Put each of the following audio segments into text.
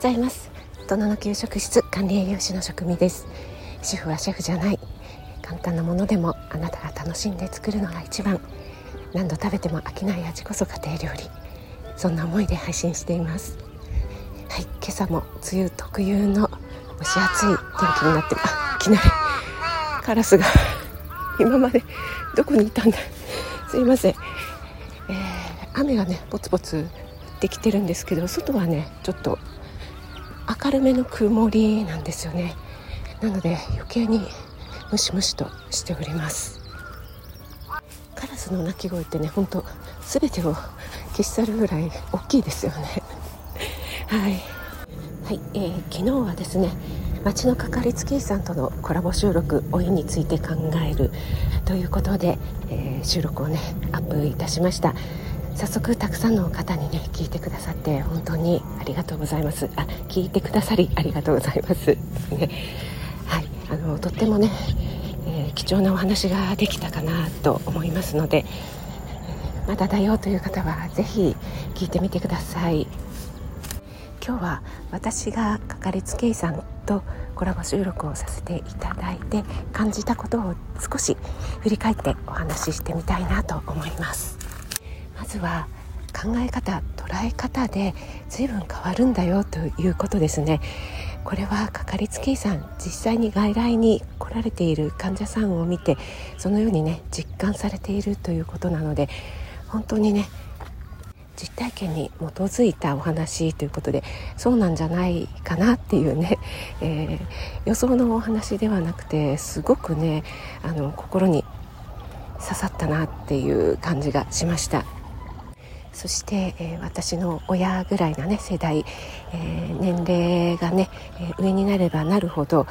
ございます。大人の給食室管理栄養士の職味です。主婦はシェフじゃない。簡単なものでもあなたが楽しんで作るのが一番。何度食べても飽きない味こそ家庭料理。そんな思いで配信しています。はい今朝も梅雨特有の蒸し暑い天気になってあいきなりカラスが今までどこにいたんだ。すいません、えー、雨がねポツポツ降ってきてるんですけど外はねちょっと明るめの曇りなんですよね。なので余計にムシムシとしております。カラスの鳴き声ってねほんと全てを消し去るぐらい大きいですよね。はい、はいえー、昨日はですね町のかかりつけ医さんとのコラボ収録老いについて考えるということで、えー、収録をねアップいたしました。早速たくさんの方にね聞いてくださって本当にありがとうございます。あ聞いてくださりありがとうございます、ね、はい。あのとってもね、えー、貴重なお話ができたかなと思いますのでまだだよという方は是非聞いてみてください。今日は私がかかりつけ医さんとコラボ収録をさせていただいて感じたことを少し振り返ってお話ししてみたいなと思います。ずは考え方捉え方で随分変わるんだよということですね。これはかかりつけ医さん実際に外来に来られている患者さんを見てそのようにね実感されているということなので本当にね実体験に基づいたお話ということでそうなんじゃないかなっていうね、えー、予想のお話ではなくてすごくねあの心に刺さったなっていう感じがしました。そして、えー、私の親ぐらいなね世代、えー、年齢がね、え上になればなるほど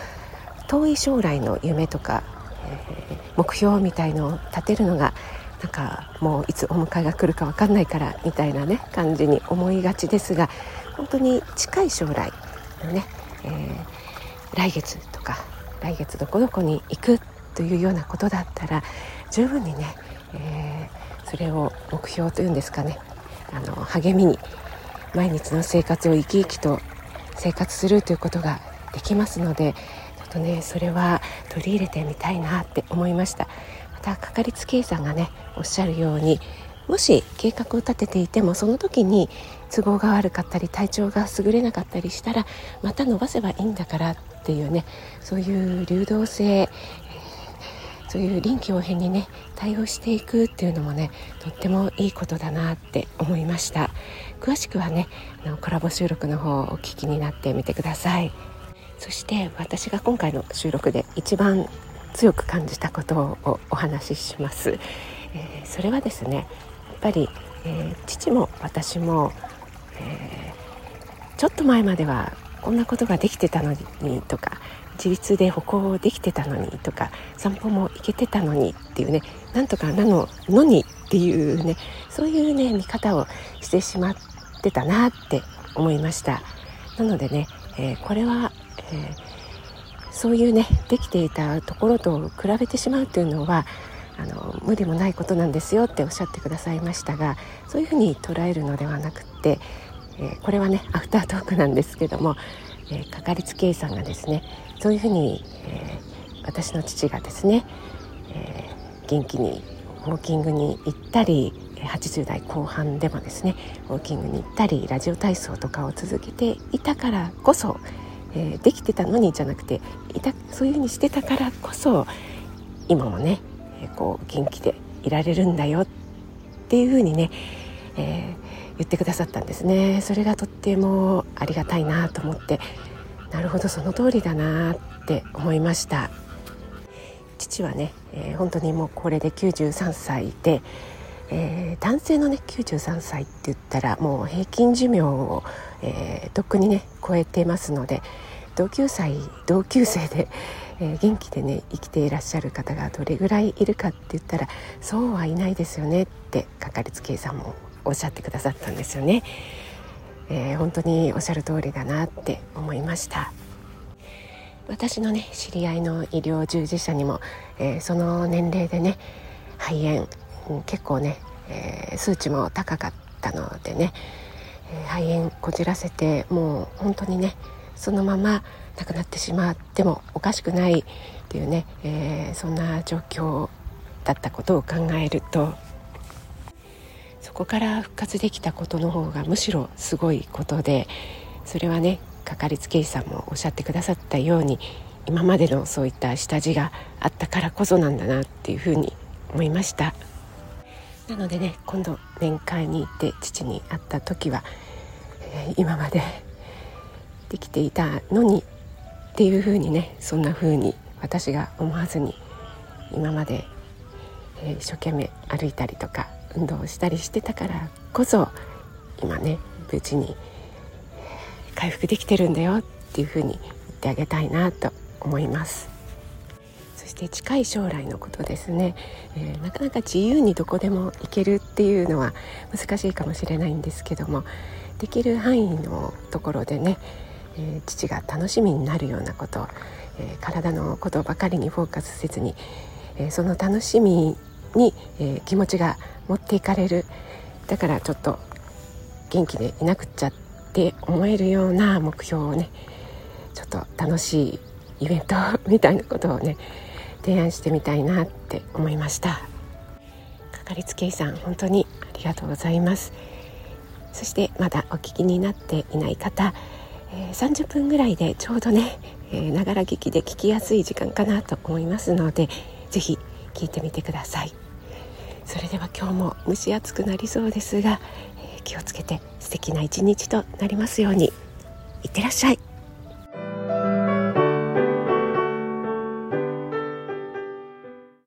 遠い将来の夢とか、え目標みたいのを立てるのがなんかもういつお迎えが来るか分かんないからみたいなね感じに思いがちですが本当に近い将来のね、え、来月とか来月どこどこに行くというようなことだったら十分にね、えー、それを目標というんですかねあの励みに毎日の生活を生き生きと生活するということができますのでちょっとねそれは取り入れてみたいなって思いました。またかかりつけ医さんがねおっしゃるようにもし計画を立てていてもその時に都合が悪かったり体調が優れなかったりしたらまた伸ばせばいいんだからっていうねそういう流動性そういう臨機応変にね対応していくっていうのもねとってもいいことだなって思いました。詳しくはねあのコラボ収録の方をお聞きになってみてください。そして私が今回の収録で一番強く感じたことをお話しします、えー、それはですねやっぱり、えー、父も私も、えー、ちょっと前まではこんなことができてたのにとか自立で歩行できてたのにとか散歩も行けてたのにっていうねなんとかなののにっていうねそういうね見方をしてしまってたなって思いました。なのでね、えー、これは、えーそういうねできていたところと比べてしまうというのはあの無理もないことなんですよっておっしゃってくださいましたがそういうふうに捉えるのではなくって、え、これはねアフタートークなんですけども、えー、かかりつけ医さんがですねそういうふうに、えー、私の父がですね、え元気にウォーキングに行ったり80代後半でもですねウォーキングに行ったりラジオ体操とかを続けていたからこそえー、できてたのにじゃなくていたそういうふうにしてたからこそ今もね、えー、こう元気でいられるんだよっていうふうにね、えー、言ってくださったんですね。それがとってもありがたいなと思ってなるほどその通りだなって思いました。父はね、えー、本当にもうこれで93歳で、えー、男性のね93歳って言ったらもう平均寿命を、えー、とっくにね超えてますので同級生同級生で、え、元気でね生きていらっしゃる方がどれぐらいいるかって言ったらそうはいないですよねってかかりつけ医さんもおっしゃってくださったんですよね、えー、本当におっしゃる通りだなって思いました。私のね知り合いの医療従事者にも、えー、その年齢でね肺炎うん結構ね、えー、数値も高かったのでね、え、肺炎こじらせてもう本当にねそのまま亡くなってしまってもおかしくないっていうね、え、そんな状況だったことを考えるとそこから復活できたことの方がむしろすごいことでそれはねかかりつけ医さんもおっしゃってくださったように今までのそういった下地があったからこそなんだなっていうふうに思いました。なのでね今度面会に行って父に会った時は、えー、今までできていたのにっていうふうにねそんなふうに私が思わずに今まで、えー、一生懸命歩いたりとか運動したりしてたからこそ今ね無事に回復できてるんだよっていうふうに言ってあげたいなと思います。そして近い将来のことですね、えー、なかなか自由にどこでも行けるっていうのは難しいかもしれないんですけどもできる範囲のところでね、えー、父が楽しみになるようなこと、えー、体のことばかりにフォーカスせずに、えその楽しみに、え気持ちが持っていかれる。だからちょっと元気でいなくっちゃって思えるような目標をねちょっと楽しいイベントみたいなことをね提案してみたいなって思いました。かかりつけ医さん本当にありがとうございます。そしてまだお聞きになっていない方、えー、30分ぐらいでちょうどねながら聞きで聞きやすい時間かなと思いますので是非聞いてみてください。それでは今日も蒸し暑くなりそうですが、えー、気をつけて素敵な一日となりますように。いってらっしゃい。